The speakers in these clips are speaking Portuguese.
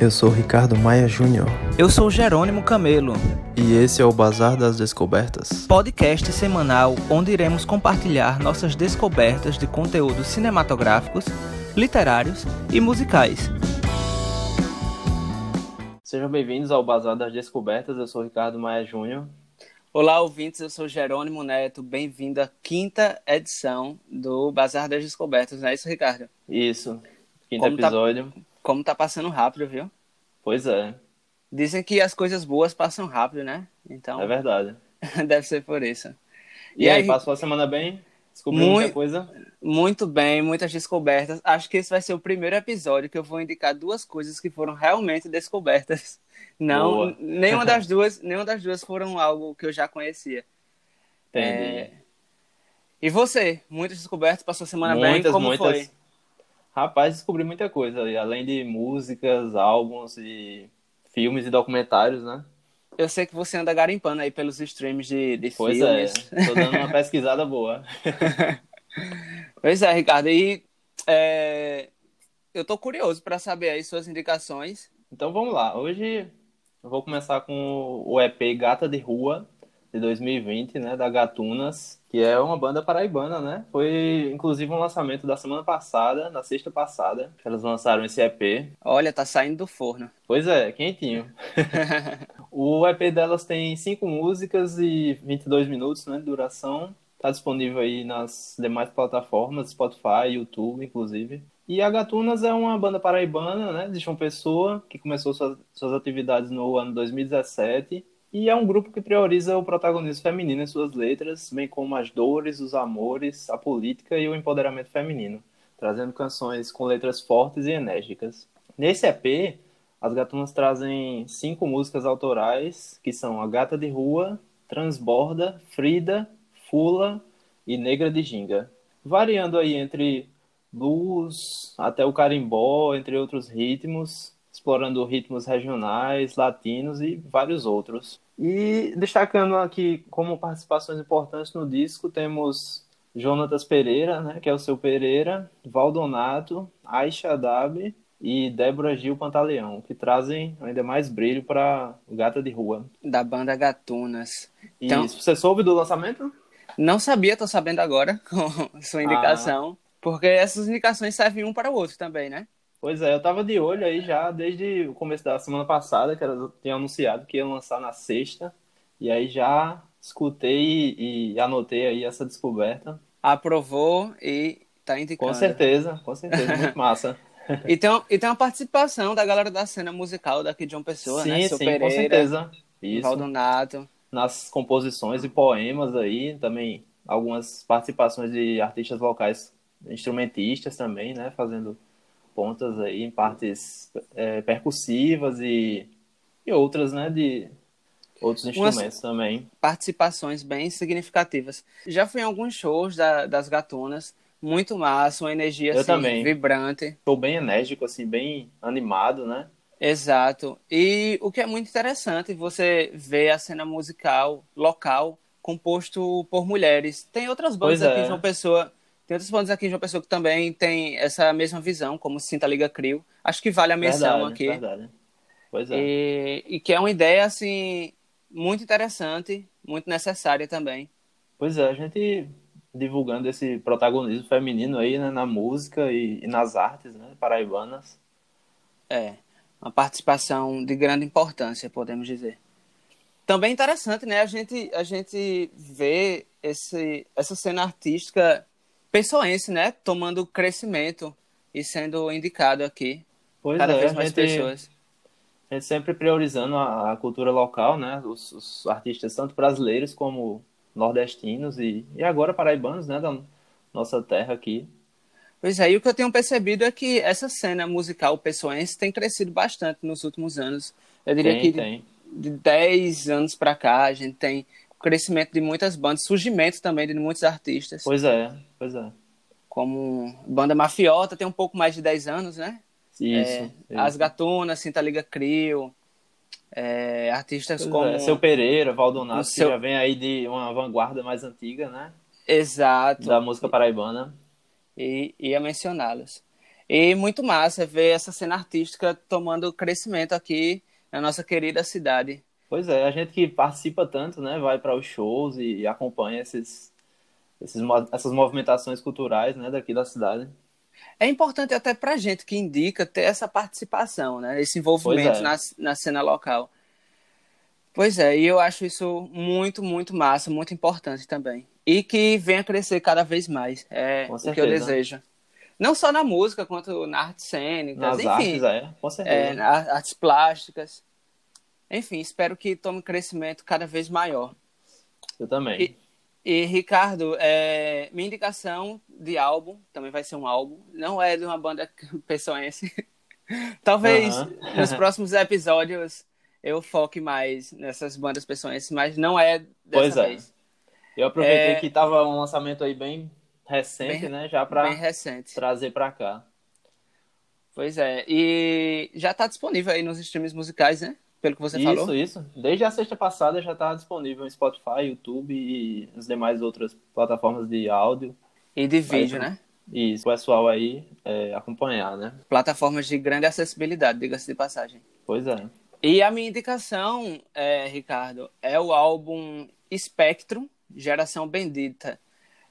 Eu sou Ricardo Maia Júnior. Eu sou Jerônimo Camelo. E esse é o Bazar das Descobertas. Podcast semanal onde iremos compartilhar nossas descobertas de conteúdos cinematográficos, literários e musicais. Sejam bem-vindos ao Bazar das Descobertas. Eu sou Ricardo Maia Júnior. Olá, ouvintes. Eu sou Jerônimo Neto. Bem-vindo à quinta edição do Bazar das Descobertas. Não é isso, Ricardo? Isso. Quinto Como tá episódio. Tá como tá passando rápido, viu? Pois é. Dizem que as coisas boas passam rápido, né? Então. É verdade. deve ser por isso. E, e aí, aí, passou a semana bem? Descobriu muito, muita coisa? Muito bem, muitas descobertas. Acho que esse vai ser o primeiro episódio que eu vou indicar duas coisas que foram realmente descobertas. Não, Boa. nenhuma das duas, nenhuma das duas foram algo que eu já conhecia. Entendi. É... E você? Muitas descobertas, passou a semana muitas, bem? Como muitas. foi? Rapaz, descobri muita coisa, além de músicas, álbuns e filmes e documentários, né? Eu sei que você anda garimpando aí pelos streams de, de pois filmes. Pois é, tô dando uma pesquisada boa. pois é, Ricardo, e é, eu tô curioso para saber aí suas indicações. Então vamos lá, hoje eu vou começar com o EP Gata de Rua, de 2020, né, da Gatunas, que é uma banda paraibana, né? Foi inclusive um lançamento da semana passada, na sexta passada, que elas lançaram esse EP. Olha, tá saindo do forno. Pois é, quentinho. o EP delas tem cinco músicas e 22 minutos, né, de duração. Tá disponível aí nas demais plataformas, Spotify, YouTube, inclusive. E a Gatunas é uma banda paraibana, né, de João Pessoa, que começou suas, suas atividades no ano 2017 e é um grupo que prioriza o protagonismo feminino em suas letras, bem como as dores, os amores, a política e o empoderamento feminino, trazendo canções com letras fortes e enérgicas. Nesse EP, as gatunas trazem cinco músicas autorais, que são A Gata de Rua, Transborda, Frida, Fula e Negra de Ginga, variando aí entre blues até o carimbó, entre outros ritmos, explorando ritmos regionais, latinos e vários outros. E destacando aqui como participações importantes no disco, temos Jonatas Pereira, né, que é o seu Pereira, Valdonato, Aisha Dab e Débora Gil Pantaleão, que trazem ainda mais brilho para Gata de Rua. Da banda Gatunas. Então, Isso. Você soube do lançamento? Não sabia, estou sabendo agora com sua indicação. Ah. Porque essas indicações servem um para o outro também, né? Pois é, eu tava de olho aí já desde o começo da semana passada, que elas tinham anunciado que ia lançar na sexta. E aí já escutei e, e anotei aí essa descoberta. Aprovou e tá indicando. Com certeza, com certeza, muito massa. e, tem, e tem uma participação da galera da cena musical daqui de uma Pessoa, sim, né? Seu sim, Pereira, com certeza. Isso. Valdonato. Nas composições e poemas aí, também algumas participações de artistas locais, instrumentistas também, né? Fazendo pontas aí em partes é, percussivas e, e outras, né, de outros instrumentos Umas também. Participações bem significativas. Já fui em alguns shows da, das gatunas, muito massa, uma energia Eu assim, também. vibrante. Estou bem enérgico, assim, bem animado, né? Exato. E o que é muito interessante, você vê a cena musical local composto por mulheres. Tem outras bandas aqui é. de uma pessoa tem outros bandas aqui de uma pessoa que também tem essa mesma visão, como Sinta Liga Crio. Acho que vale a menção verdade, aqui. Verdade. Pois é. E, e, que é uma ideia, assim, muito interessante, muito necessária também. Pois é, a gente divulgando esse protagonismo feminino aí, né, na música e, e nas artes, né, paraibanas. É, uma participação de grande importância, podemos dizer. Também interessante, né, a gente, a gente vê esse, essa cena artística pessoense, né? Tomando crescimento e sendo indicado aqui. Pois cada é, vez mais gente, pessoas. A gente sempre priorizando a, a cultura local, né? Os, os, artistas, tanto brasileiros como nordestinos e, e agora paraibanos, né? Da nossa terra aqui. Pois é, e o que eu tenho percebido é que essa cena musical pessoense tem crescido bastante nos últimos anos. Eu diria tem, que tem. de 10 anos para cá a gente tem crescimento de muitas bandas, surgimento também de muitos artistas. Pois é, pois é. Como banda mafiota, tem um pouco mais de 10 anos, né? Isso. É, isso. As Gatunas, Cinta Liga Crio, é, artistas pois como... É. Seu Pereira, Valdonato, seu... que já vem aí de uma vanguarda mais antiga, né? Exato. Da música paraibana. E ia mencioná-los. E muito massa ver essa cena artística tomando crescimento aqui na nossa querida cidade. Pois é, a gente que participa tanto, né, vai para os shows e acompanha esses, esses, essas movimentações culturais, né, daqui da cidade. É importante até para a gente que indica ter essa participação, né, esse envolvimento é. na, na cena local. Pois é, e eu acho isso muito, muito massa, muito importante também. E que venha crescer cada vez mais. É o que eu desejo. Não só na música, quanto na arte cênica, Nas enfim. artes, é, com certeza. É, artes plásticas. Enfim, espero que tome crescimento cada vez maior. Eu também. E, e Ricardo, é, minha indicação de álbum, também vai ser um álbum, não é de uma banda pessoense. Talvez uh -huh. nos próximos episódios eu foque mais nessas bandas pessoenses, mas não é dessa pois é. vez. Eu aproveitei é... que tava um lançamento aí bem recente, bem, né? Já para trazer para cá. Pois é. E já está disponível aí nos streams musicais, né? Pelo que você isso, falou. Isso, isso. Desde a sexta passada já está disponível no Spotify, YouTube e as demais outras plataformas de áudio. E de vídeo, né? Isso, o pessoal aí é, acompanhar, né? Plataformas de grande acessibilidade, diga-se de passagem. Pois é. E a minha indicação, é, Ricardo, é o álbum Spectrum, Geração Bendita,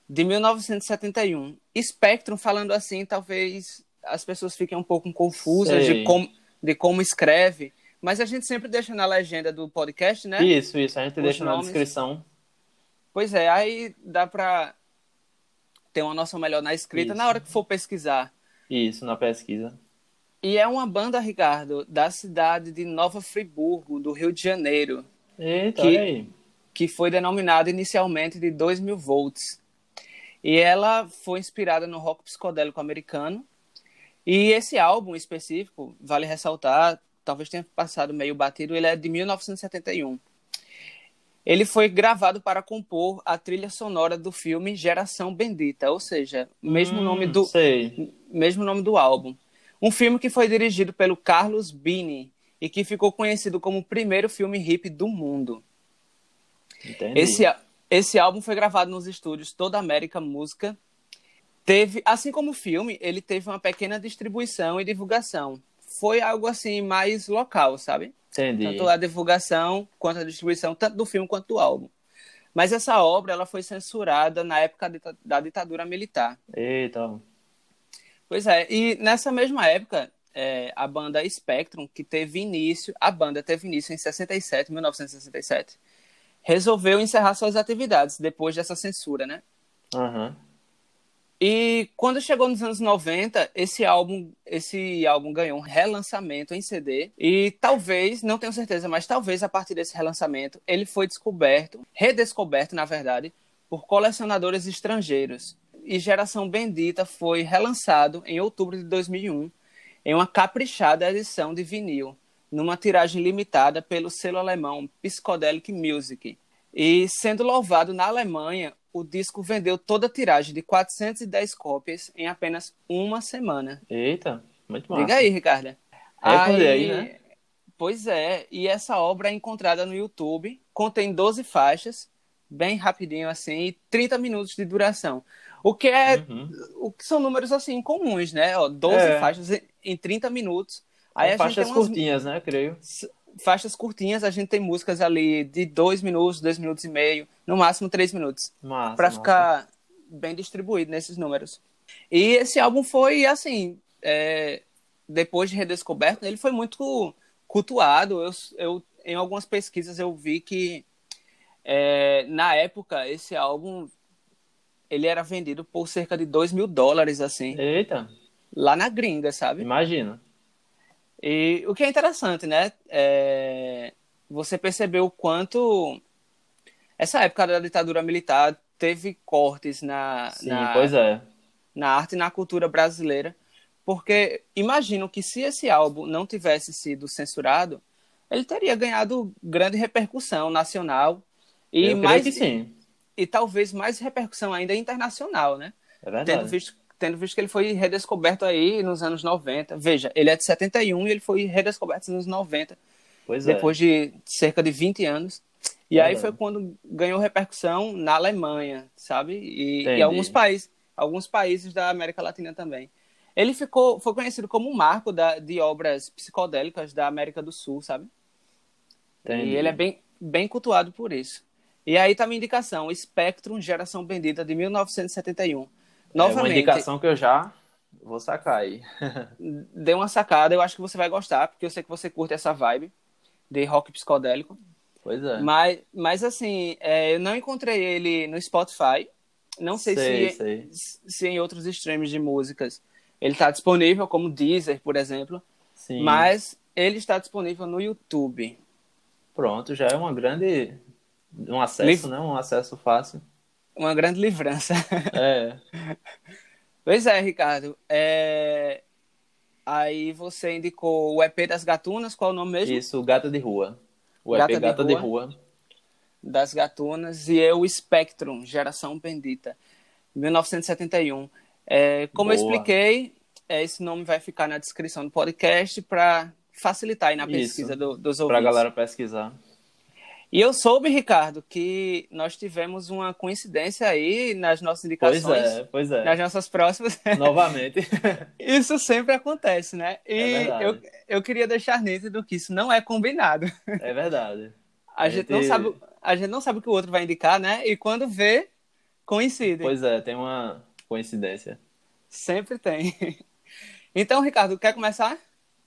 de 1971. Spectrum, falando assim, talvez as pessoas fiquem um pouco confusas de como, de como escreve, mas a gente sempre deixa na legenda do podcast, né? Isso, isso, a gente Os deixa nomes. na descrição. Pois é, aí dá para ter uma noção melhor na escrita isso. na hora que for pesquisar. Isso, na pesquisa. E é uma banda, Ricardo, da cidade de Nova Friburgo, do Rio de Janeiro. Eita, que, aí. que foi denominada inicialmente de 2000 volts. E ela foi inspirada no rock psicodélico americano. E esse álbum específico, vale ressaltar, talvez tenha passado meio batido, ele é de 1971. Ele foi gravado para compor a trilha sonora do filme Geração Bendita, ou seja, mesmo hum, nome do sei. mesmo nome do álbum. Um filme que foi dirigido pelo Carlos Bini e que ficou conhecido como o primeiro filme hip do mundo. Entendi. Esse, esse álbum foi gravado nos estúdios Toda América Música. Teve, assim como o filme, ele teve uma pequena distribuição e divulgação. Foi algo assim mais local, sabe? Entendi. Tanto a divulgação quanto a distribuição, tanto do filme quanto do álbum. Mas essa obra ela foi censurada na época da ditadura militar. Eita. Pois é, e nessa mesma época, é, a banda Spectrum, que teve início, a banda teve início em 67, 1967, resolveu encerrar suas atividades depois dessa censura, né? Uhum. E quando chegou nos anos 90, esse álbum, esse álbum ganhou um relançamento em CD e talvez, não tenho certeza, mas talvez a partir desse relançamento ele foi descoberto, redescoberto, na verdade, por colecionadores estrangeiros. E Geração Bendita foi relançado em outubro de 2001 em uma caprichada edição de vinil numa tiragem limitada pelo selo alemão Psychedelic Music. E sendo louvado na Alemanha, o disco vendeu toda a tiragem de 410 cópias em apenas uma semana. Eita, muito massa. Diga aí, Ricardo. Aí, aí, né? Pois é, e essa obra é encontrada no YouTube, contém 12 faixas, bem rapidinho assim, e 30 minutos de duração. O que é. Uhum. O que são números assim comuns, né? Ó, 12 é. faixas em 30 minutos. Aí faixas umas... curtinhas, né? Creio. Faixas curtinhas, a gente tem músicas ali de 2 minutos, 2 minutos e meio, no máximo 3 minutos. Para ficar bem distribuído nesses números. E esse álbum foi, assim, é... depois de redescoberto, ele foi muito cultuado. Eu, eu, em algumas pesquisas eu vi que é, na época esse álbum ele era vendido por cerca de 2 mil dólares, assim. Eita! Lá na gringa, sabe? Imagina. E o que é interessante, né? É... Você percebeu o quanto essa época da ditadura militar teve cortes na, Sim, na, é. na arte e na cultura brasileira. Porque imagino que se esse álbum não tivesse sido censurado, ele teria ganhado grande repercussão nacional. E Eu mais. E, e talvez mais repercussão ainda internacional, né? É verdade. Tendo visto tendo visto que ele foi redescoberto aí nos anos 90. Veja, ele é de 71 e ele foi redescoberto nos anos 90. Pois é. depois de cerca de 20 anos. E é aí foi quando ganhou repercussão na Alemanha, sabe? E, e alguns países, alguns países da América Latina também. Ele ficou, foi conhecido como um marco da, de obras psicodélicas da América do Sul, sabe? Entendi. E ele é bem, bem cultuado por isso. E aí tá minha indicação, Spectrum, Geração Bendita, de 1971. Novamente, é uma indicação que eu já vou sacar aí. dê uma sacada, eu acho que você vai gostar, porque eu sei que você curte essa vibe de rock psicodélico. Pois é. Mas, mas assim, é, eu não encontrei ele no Spotify. Não sei, sei, se, sei. se em outros streams de músicas ele está disponível, como Deezer, por exemplo. Sim. Mas ele está disponível no YouTube. Pronto, já é uma grande. Um acesso, Liv... né? Um acesso fácil. Uma grande livrança. É. pois é, Ricardo. É... Aí você indicou o EP das Gatunas, qual é o nome mesmo? Isso, Gata de Rua. O EP Gata, Gata de, Rua, de Rua. Das Gatunas e eu, Spectrum, Geração Bendita, 1971. É, como Boa. eu expliquei, é, esse nome vai ficar na descrição do podcast para facilitar aí na pesquisa do, dos ouvintes. Para a galera pesquisar. E eu soube, Ricardo, que nós tivemos uma coincidência aí nas nossas indicações. Pois é, pois é. Nas nossas próximas. Novamente. isso sempre acontece, né? E é eu, eu queria deixar nítido que isso não é combinado. É verdade. A, a gente, gente, não sabe, a gente não sabe o que o outro vai indicar, né? E quando vê, coincide. Pois é, tem uma coincidência. Sempre tem. Então, Ricardo, quer começar?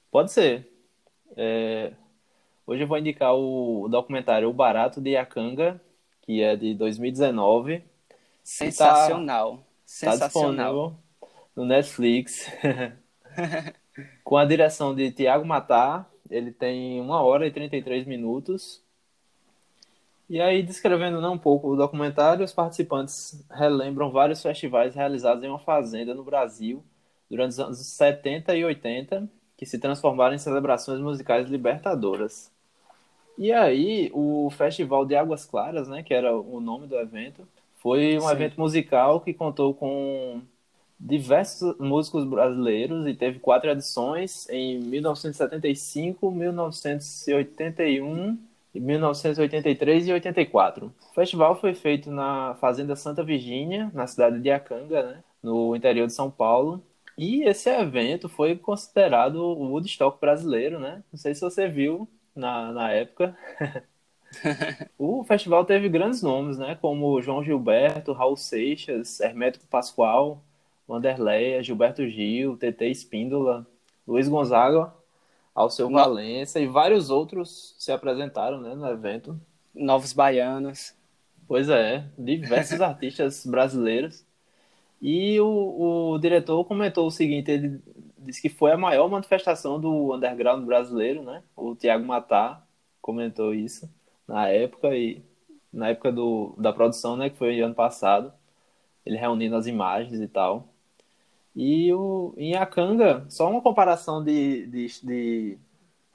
Pode ser. É, Hoje eu vou indicar o documentário O Barato de Yakanga, que é de 2019. Sensacional. Tá, Sensacional. Tá no Netflix. Com a direção de Tiago Matar. Ele tem 1 hora e 33 minutos. E aí, descrevendo né, um pouco o documentário, os participantes relembram vários festivais realizados em uma fazenda no Brasil durante os anos 70 e 80, que se transformaram em celebrações musicais libertadoras. E aí, o Festival de Águas Claras, né, que era o nome do evento, foi um Sim. evento musical que contou com diversos músicos brasileiros e teve quatro edições em 1975, 1981, 1983 e 84. O festival foi feito na Fazenda Santa Virgínia, na cidade de Acanga, né, no interior de São Paulo. E esse evento foi considerado o Woodstock brasileiro, né? Não sei se você viu, na, na época. o festival teve grandes nomes, né? Como João Gilberto, Raul Seixas, Hermético Pascoal, Wanderleia, Gilberto Gil, TT Espíndola, Luiz Gonzaga, Alceu no... Valença e vários outros se apresentaram né, no evento. Novos Baianos. Pois é, diversos artistas brasileiros. E o, o diretor comentou o seguinte: ele disse que foi a maior manifestação do underground brasileiro, né? O Tiago Matar comentou isso na época e na época do, da produção, né? Que foi ano passado, ele reunindo as imagens e tal. E o, em Acanga, só uma comparação de, de, de,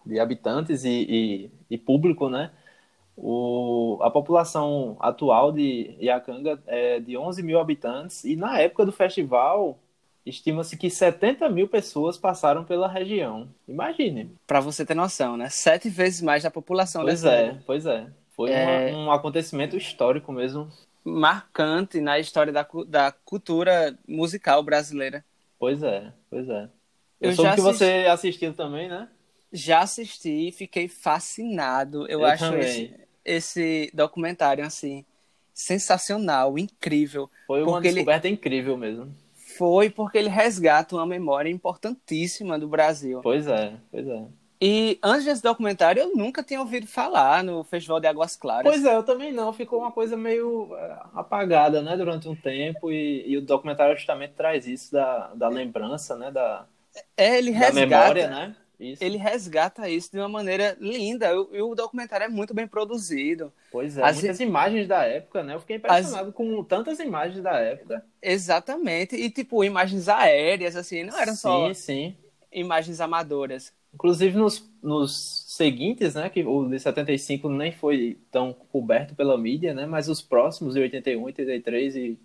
de habitantes e, e, e, público, né? O, a população atual de Iacanga é de 11 mil habitantes e na época do festival estima-se que 70 mil pessoas passaram pela região. Imagine. Para você ter noção, né? Sete vezes mais da população pois é, Pois é, Foi é... Uma, um acontecimento histórico mesmo. Marcante na história da, da cultura musical brasileira. Pois é, pois é. Eu, Eu soube que assisti... você assistiu também, né? Já assisti e fiquei fascinado. Eu, Eu acho esse, esse documentário, assim, sensacional, incrível. Foi uma descoberta ele... incrível mesmo foi porque ele resgata uma memória importantíssima do Brasil. Pois é, pois é. E antes desse documentário, eu nunca tinha ouvido falar no Festival de Águas Claras. Pois é, eu também não. Ficou uma coisa meio é, apagada, né, durante um tempo. E, e o documentário justamente traz isso da, da lembrança, né, da, é, ele resgata, da memória, né? Isso. Ele resgata isso de uma maneira linda. E o, documentário é muito bem produzido. Pois é, As muitas imagens da época, né? Eu fiquei impressionado As... com tantas imagens da época. Exatamente. E, tipo, imagens aéreas, assim, não eram sim, só sim. imagens amadoras. Inclusive nos, nos seguintes, né? Que o de 75 nem foi tão coberto pela mídia, né? Mas os próximos, de 81, 83 e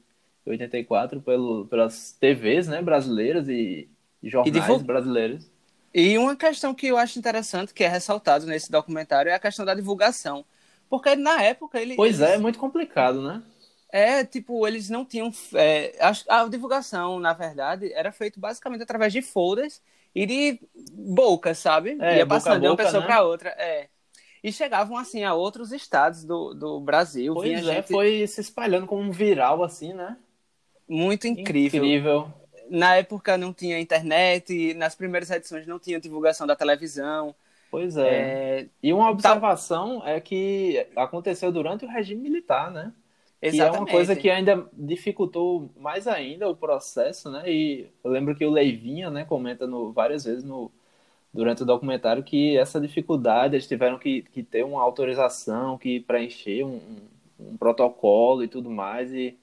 84, pelo, pelas TVs, né? Brasileiras e, jornais e divulg... brasileiros e uma questão que eu acho interessante, que é ressaltado nesse documentário, é a questão da divulgação. Porque na época ele. Pois é, é muito complicado, né? É, tipo, eles não tinham. É, a, a, divulgação, na verdade, era feita basicamente através de folders e de bocas, sabe? É, Ia passando boca de uma pessoa né? para outra. É. E chegavam, assim, a outros estados do, do Brasil. Pois é, gente foi se espalhando como um viral, assim, né? muito incrível. Incrível. Na época não tinha internet, nas primeiras edições não tinha divulgação da televisão. Pois é. É, E uma observação é que aconteceu durante o regime militar, né? Que é uma exatamente. coisa que ainda dificultou mais ainda o processo, né? E eu lembro que o Leivinha, né, comenta no, várias vezes no, durante o documentário que essa dificuldade, eles tiveram que, que ter uma autorização, que preencher um, um, um protocolo e tudo mais, e,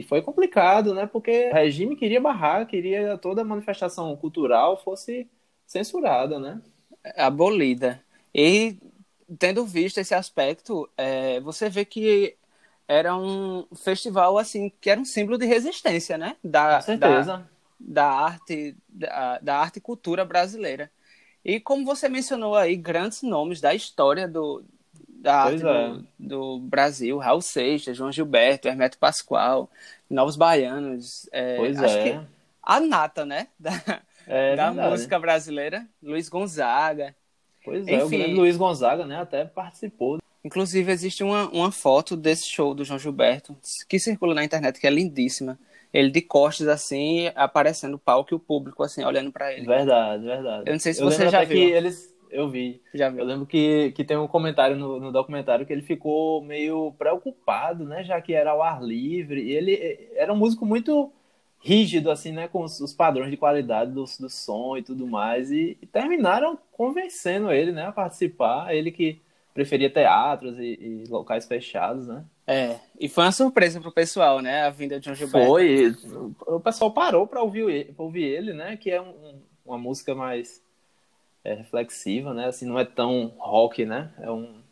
e foi complicado, né? Porque o regime queria barrar, queria toda manifestação cultural fosse censurada, né? abolida. E tendo visto esse aspecto, é, você vê que era um festival assim que era um símbolo de resistência, né? Da, Com certeza. Da, da arte, da, da arte e cultura brasileira. E como você mencionou aí, grandes nomes da história do, da Pois arte é. do, do Brasil, Raul Seixas, João Gilberto, Hermeto Pascoal, Novos Baianos, é, Pois acho é. que a nata, né? Da, É da música brasileira, Luiz Gonzaga. Pois é, o Enfim. grande Luiz Gonzaga, né, até participou. Inclusive, existe uma, uma foto desse show do João Gilberto que circula na internet, que é lindíssima. Ele de costas, assim, aparecendo o palco e o público, assim, olhando pra ele. Verdade, verdade. Eu não sei se Eu você já viu. que eles, eu vi. Já Eu viu? lembro que, que tem um comentário no, no documentário que ele ficou meio preocupado, né, já que era ao ar livre. E ele eh, era um músico muito rígido, assim, né, com os, os padrões de qualidade do, do som e tudo mais. E, e terminaram convencendo ele, né, a participar. Ele que preferia teatros e, e locais fechados, né? É, e foi uma surpresa pro pessoal, né? A vinda de João Gilberto. Foi. O pessoal parou para ouvir, ouvir ele, né? Que é um- um- uma música mais é, reflexiva, né? Assim, não é tão rock, né? É, um,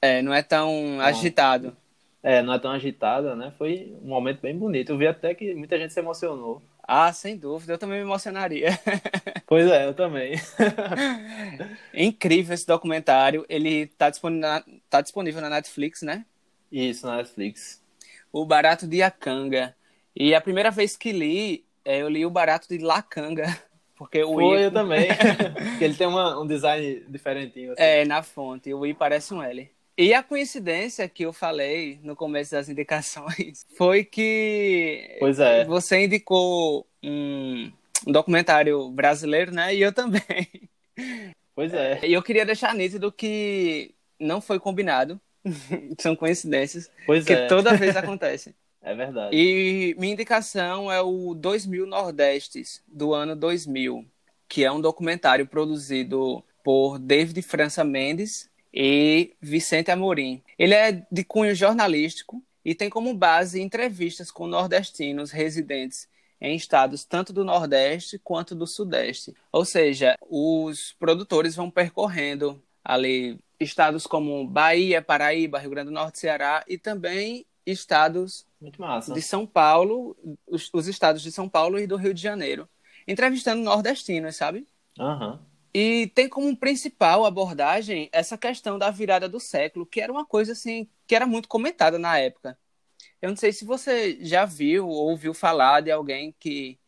É, não é tão agitado. é, não é tão agitada, né? Foi um momento bem bonito. Eu vi até que muita gente se emocionou. Ah, sem dúvida, eu também me emocionaria. Pois é, eu também. É incrível esse documentário. Ele tá disponível na, tá disponível na Netflix, né? Isso, na Netflix. O Barato de Acanga. E a primeira vez que li, é, eu li o Barato de Lacanga. Porque o Foi, I eu também. Ele tem uma- um design diferentinho, assim. é na fonte, o I parece um L. E a coincidência que eu falei no começo das indicações foi que Pois é. você indicou um, um documentário brasileiro, né? E eu também. Pois é. E eu queria deixar nítido que não foi combinado. São coincidências Pois que é. toda vez acontecem. É verdade. E minha indicação é o 2000 Nordestes, do ano 2000, que é um documentário produzido por David França Mendes e Vicente Amorim. Ele é de cunho jornalístico e tem como base entrevistas com nordestinos residentes em estados tanto do Nordeste quanto do Sudeste. Ou seja, os produtores vão percorrendo ali estados como Bahia, Paraíba, Rio Grande do Norte, Ceará e também estados Muito massa. de São Paulo, os, os estados de São Paulo e do Rio de Janeiro, entrevistando nordestinos, sabe? Aham. E tem como principal abordagem essa questão da virada do século, que era uma coisa assim que era muito comentada na época. Eu não sei se você já viu ou ouviu falar de alguém que,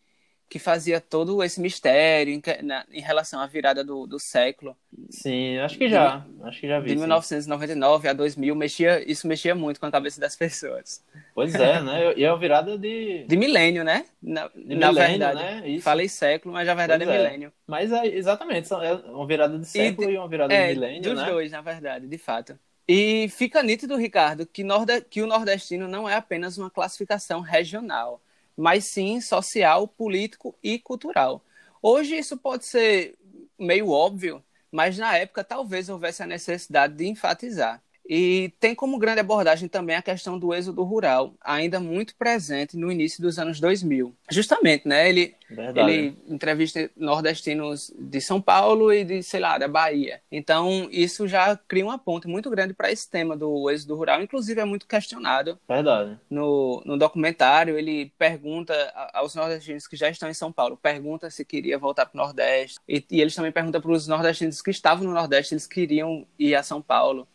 que fazia todo esse mistério em, na- em relação à virada do, do século. Sim, acho que já. Acho que já vi. De sim. 1999 a 2000, mexia, isso mexia muito com a cabeça das pessoas. Pois é, né? E é uma virada de. De milênio, né? Na, De na milênio, verdade. né? Isso. Falei século, mas na verdade Pois é é. milênio. Mas é, exatamente, é uma virada de século e, uma virada É, de milênio, dos né? dois, na verdade, de fato. E fica nítido, Ricardo, que, norde... que o nordestino não é apenas uma classificação regional, mas sim social, político e cultural. Hoje isso pode ser meio óbvio, mas na época talvez houvesse a necessidade de enfatizar. E tem como grande abordagem também a questão do êxodo rural, ainda muito presente no início dos anos 2000. Justamente, né? Ele, Verdade. ele entrevista nordestinos de São Paulo e de, sei lá, da Bahia. Então, isso já cria uma ponte muito grande para esse tema do êxodo rural. Inclusive, é muito questionado Verdade. no, no documentário. Ele pergunta aos nordestinos que já estão em São Paulo, pergunta se queria voltar para o Nordeste. E, e eles também perguntam para os nordestinos que estavam no Nordeste, eles queriam ir a São Paulo.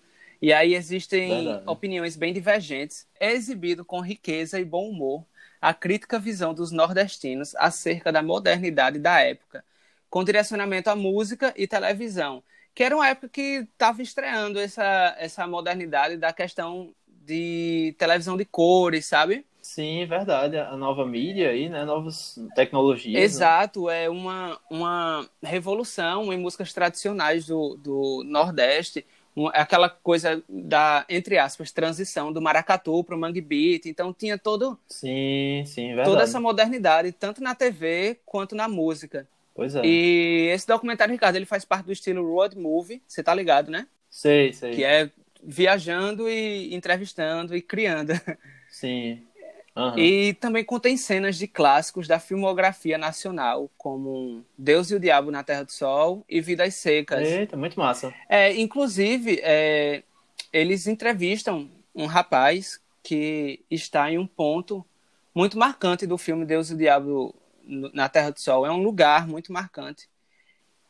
E aí existem Verdade. opiniões bem divergentes. É exibido com riqueza e bom humor a crítica visão dos nordestinos acerca da modernidade da época, com direcionamento à música e televisão, que era uma época que estava estreando essa, essa modernidade da questão de televisão de cores, sabe? Sim, verdade. A nova mídia aí, né? Novas tecnologias. né? Exato, é uma, uma revolução em músicas tradicionais do, do Nordeste, aquela coisa da, entre aspas, transição do maracatu para o mangue beat. Então tinha todo, Sim, sim, verdade. toda essa modernidade, tanto na TV quanto na música. Pois é. E esse documentário, Ricardo, ele faz parte do estilo road movie, você tá ligado, né? Sei, sei. Que é viajando e entrevistando e criando. Sim. Aham. E também contém cenas de clássicos da filmografia nacional, como Deus e o Diabo na Terra do Sol e Vidas Secas. Eita, muito massa. É, inclusive, é, eles entrevistam um rapaz que está em um ponto muito marcante do filme Deus e o Diabo na Terra do Sol. É um lugar muito marcante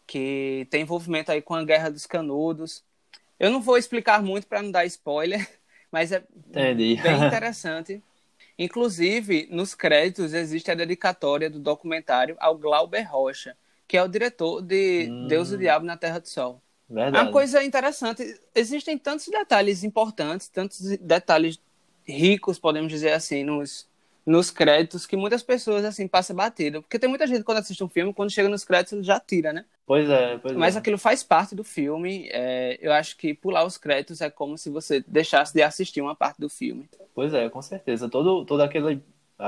que tem envolvimento aí com a Guerra dos Canudos. Eu não vou explicar muito para não dar spoiler, mas é Entendi. bem interessante. Inclusive, nos créditos existe a dedicatória do documentário ao Glauber Rocha, que é o diretor de Hum. Deus e o Diabo na Terra do Sol. É Verdade. uma coisa interessante. Existem tantos detalhes importantes, tantos detalhes ricos, podemos dizer assim, nos, nos créditos, que muitas pessoas assim passam batido. Porque tem muita gente quando assiste um filme, quando chega nos créditos, ele já tira, né? Pois é, pois Mas é. aquilo faz parte do filme. é, eu acho que pular os créditos é como se você deixasse de assistir uma parte do filme. Pois é, com certeza. Todo, toda aquela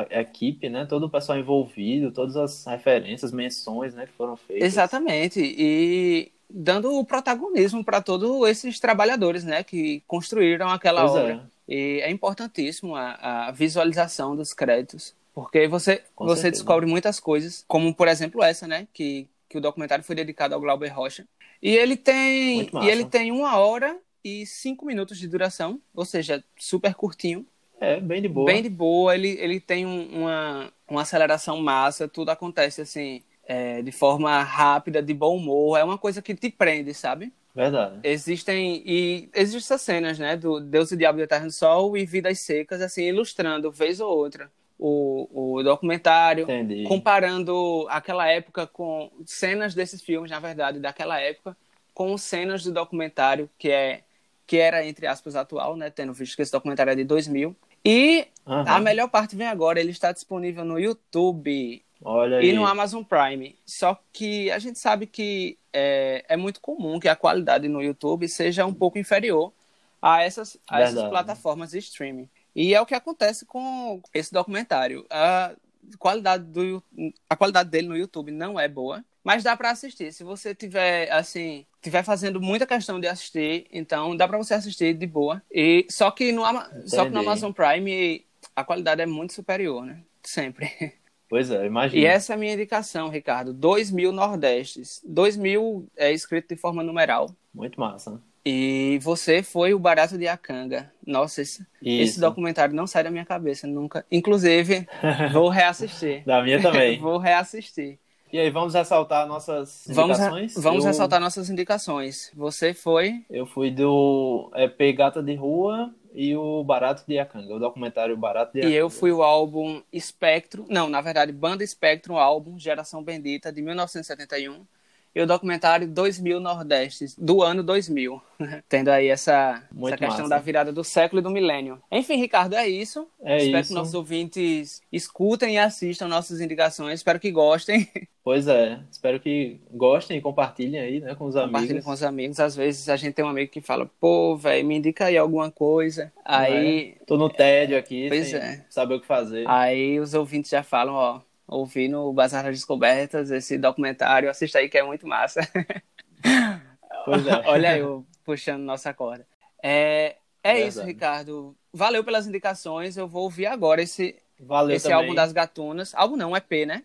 equipe, né? Todo o pessoal envolvido, todas as referências, menções, né? Que foram feitas. Exatamente. E dando o protagonismo para todos esses trabalhadores, né, que construíram aquela Pois obra. é. E é importantíssimo a, a visualização dos créditos, porque você Com você certeza. descobre muitas coisas, como por exemplo essa, né, que que o documentário foi dedicado ao Glauber Rocha. E ele tem e ele tem uma hora e cinco minutos de duração, ou seja, super curtinho. É, bem de boa. Bem de boa, ele, ele tem um- uma, uma aceleração massa, tudo acontece assim, é, de forma rápida, de bom humor, é uma coisa que te prende, sabe? Verdade. Existem, e existem essas cenas, né, do Deus e o Diabo do Sol e Vidas Secas, assim, ilustrando, vez ou outra, o, o documentário, Entendi. comparando aquela época com cenas desses filmes, na verdade, daquela época, com cenas do documentário, que é que era, entre aspas, atual, né, tendo visto que esse documentário é de 2000. E Aham. a melhor parte vem agora, ele está disponível no YouTube Olha aí. e no Amazon Prime. Só que a gente sabe que é, é muito comum que a qualidade no YouTube seja um pouco inferior a essas, a essas plataformas de streaming. E é o que acontece com esse documentário. A qualidade, do, a qualidade dele no YouTube não é boa, mas dá para assistir. Se você tiver assim, tiver fazendo muita questão de assistir, então dá para você assistir de boa. E só que no só que no. Amazon Prime a qualidade é muito superior, né? Sempre. Pois é, imagina. E essa é a minha indicação, Ricardo. 2 mil Nordestes. 2 mil é escrito de forma numeral. Muito massa. E você foi o Barato de Acanga. Nossa, esse, esse documentário não sai da minha cabeça nunca. Inclusive, vou reassistir. Da minha também. vou reassistir. E aí, vamos ressaltar nossas Vamos, indicações? vamos eu, ressaltar nossas indicações. Você foi. Eu fui do EP Gata de Rua e o Barato de Acanga, o documentário Barato de Acanga. E eu fui o álbum Espectro. Não, na verdade, Banda Espectro, álbum Geração Bendita, de 1971. E o documentário 2000 Nordestes, do ano 2000. Tendo aí essa, Muito essa questão massa. da virada do século e do milênio. Enfim, Ricardo, é isso. É Espero isso. que nossos ouvintes escutem e assistam nossas indicações. Espero que gostem. Pois é, espero que gostem e compartilhem aí, né, com os Compartilhem amigos. com os amigos. Às vezes a gente tem um amigo que fala, pô, velho, me indica aí alguma coisa. Aí, Tô no tédio aqui, Pois é. saber o que fazer. aí os ouvintes já falam, ó, ouvi no Bazar das Descobertas esse documentário, assista aí que é muito massa. Pois é. Olha aí, eu puxando nossa corda. É, é Verdade. isso, Ricardo. Valeu pelas indicações. Eu vou ouvir agora esse, Valeu esse também. álbum das gatunas. Álbum não, EP, né?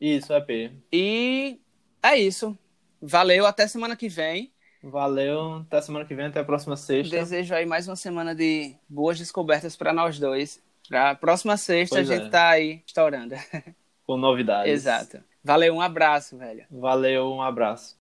Isso, EP. E é isso. Valeu, até semana que vem. Valeu, até semana que vem, até a próxima sexta. Desejo aí mais uma semana de boas descobertas para nós dois. Pra próxima sexta Pois a gente é. tá aí estourando. Com novidades. Exato. Valeu, um abraço, velho. Valeu, um abraço.